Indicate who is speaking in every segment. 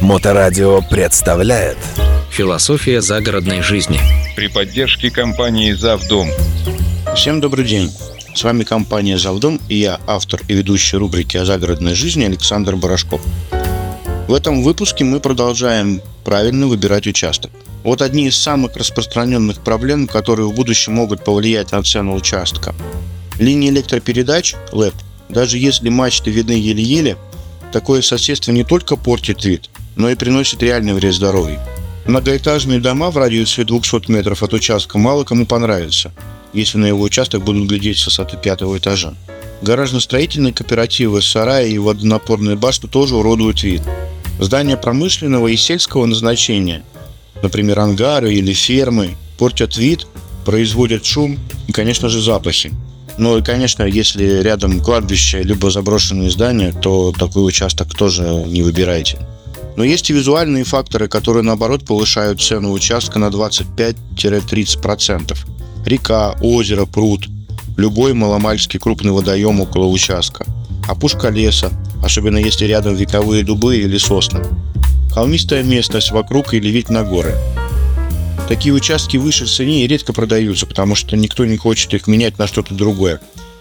Speaker 1: Моторадио представляет
Speaker 2: Философия загородной жизни.
Speaker 3: при поддержке компании «Завдом».
Speaker 4: Всем добрый день. С вами компания «Завдом» и я, автор и ведущий рубрики о загородной жизни Александр Барашков. В этом выпуске мы продолжаем правильно выбирать участок. Вот одни из самых распространенных проблем, которые в будущем могут повлиять на цену участка. Линии электропередач, ЛЭП, даже если мачты видны еле-еле, такое соседство не только портит вид, но и приносит реальный вред здоровью. Многоэтажные дома в радиусе 200 метров от участка мало кому понравятся, если на его участок будут глядеть с высоты пятого этажа. Гаражно-строительные кооперативы, сараи и водонапорные башни тоже уродуют вид. Здания промышленного и сельского назначения, например, ангары или фермы, портят вид, производят шум и, конечно же, запахи. Ну и, конечно, если рядом кладбище либо заброшенные здания, то такой участок тоже не выбирайте. Но есть и визуальные факторы, которые, наоборот, повышают цену участка на 25-30%. Река, озеро, пруд, любой маломальский крупный водоем около участка, опушка леса, особенно если рядом вековые дубы или сосны, холмистая местность вокруг или вид на горы. Такие участки выше в цене и редко продаются, потому что никто не хочет их менять на что-то другое.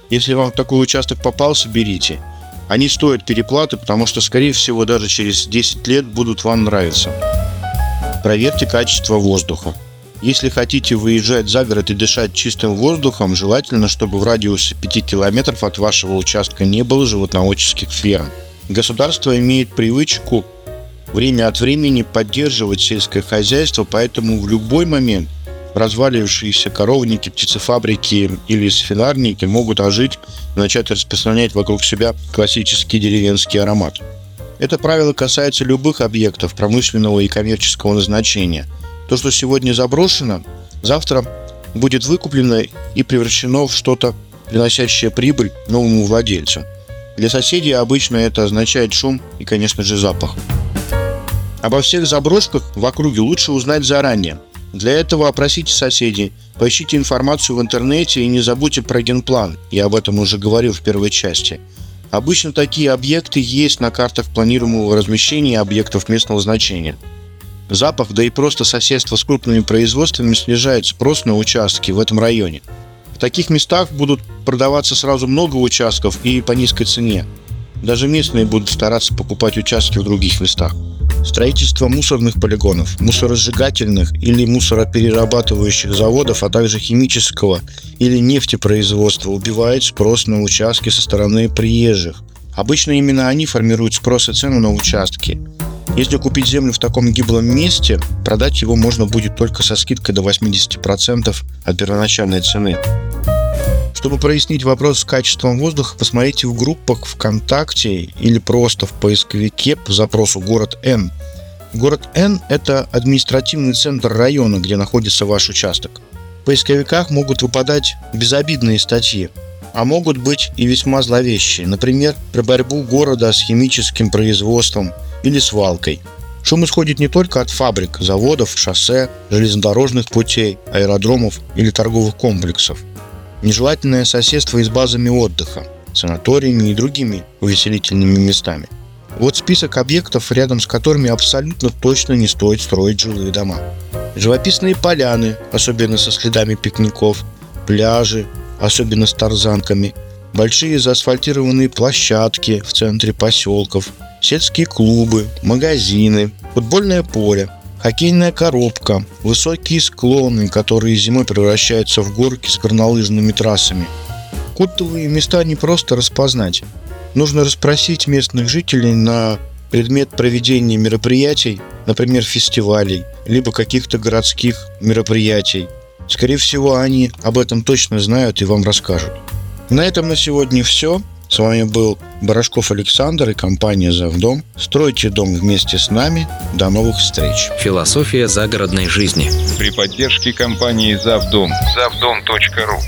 Speaker 4: Если вам такой участок попался, берите. Они стоят переплаты, потому что, скорее всего, даже через 10 лет будут вам нравиться. Проверьте качество воздуха. Если хотите выезжать за город и дышать чистым воздухом, желательно, чтобы в радиусе 5 километров от вашего участка не было животноводческих ферм. Государство имеет привычку время от времени поддерживать сельское хозяйство, поэтому в любой момент развалившиеся коровники, птицефабрики или свинарники могут ожить и начать распространять вокруг себя классический деревенский аромат. Это правило касается любых объектов промышленного и коммерческого назначения. То, что сегодня заброшено, завтра будет выкуплено и превращено в что-то, приносящее прибыль новому владельцу. Для соседей обычно это означает шум и, конечно же, запах. Обо всех заброшках в округе лучше узнать заранее. Для этого опросите соседей, поищите информацию в интернете и не забудьте про генплан, я об этом уже говорил в первой части. Обычно такие объекты есть на картах планируемого размещения объектов местного значения. Запах, да и просто соседство с крупными производствами снижает спрос на участки в этом районе. В таких местах будут продаваться сразу много участков и по низкой цене. Даже местные будут стараться покупать участки в других местах. Строительство мусорных полигонов, мусоросжигательных или мусороперерабатывающих заводов, а также химического или нефтепроизводства убивает спрос на участки со стороны приезжих. Обычно именно они формируют спрос и цену на участки. Если купить землю в таком гиблом месте, продать его можно будет только со скидкой до 80% от первоначальной цены. Чтобы прояснить вопрос с качеством воздуха, посмотрите в группах ВКонтакте или просто в поисковике по запросу «Город Н». Город Н – это административный центр района, где находится ваш участок. В поисковиках могут выпадать безобидные статьи, а могут быть и весьма зловещие, например, про борьбу города с химическим производством или свалкой. Шум исходит не только от фабрик, заводов, шоссе, железнодорожных путей, аэродромов или торговых комплексов. Нежелательное соседство с базами отдыха, санаториями и другими увеселительными местами. Вот список объектов, рядом с которыми абсолютно точно не стоит строить жилые дома. Живописные поляны, особенно со следами пикников, пляжи, особенно с тарзанками, большие заасфальтированные площадки в центре поселков, сельские клубы, магазины, футбольное поле, хоккейная коробка, высокие склоны, которые зимой превращаются в горки с горнолыжными трассами. Культовые места не просто распознать. Нужно расспросить местных жителей на предмет проведения мероприятий, например, фестивалей, либо каких-то городских мероприятий. Скорее всего, они об этом точно знают и вам расскажут. На этом на сегодня все. С вами был Барашков Александр и компания «Завдом». Стройте дом вместе с нами. До новых встреч.
Speaker 2: Философия загородной жизни.
Speaker 3: При поддержке компании «Завдом». Завдом.ру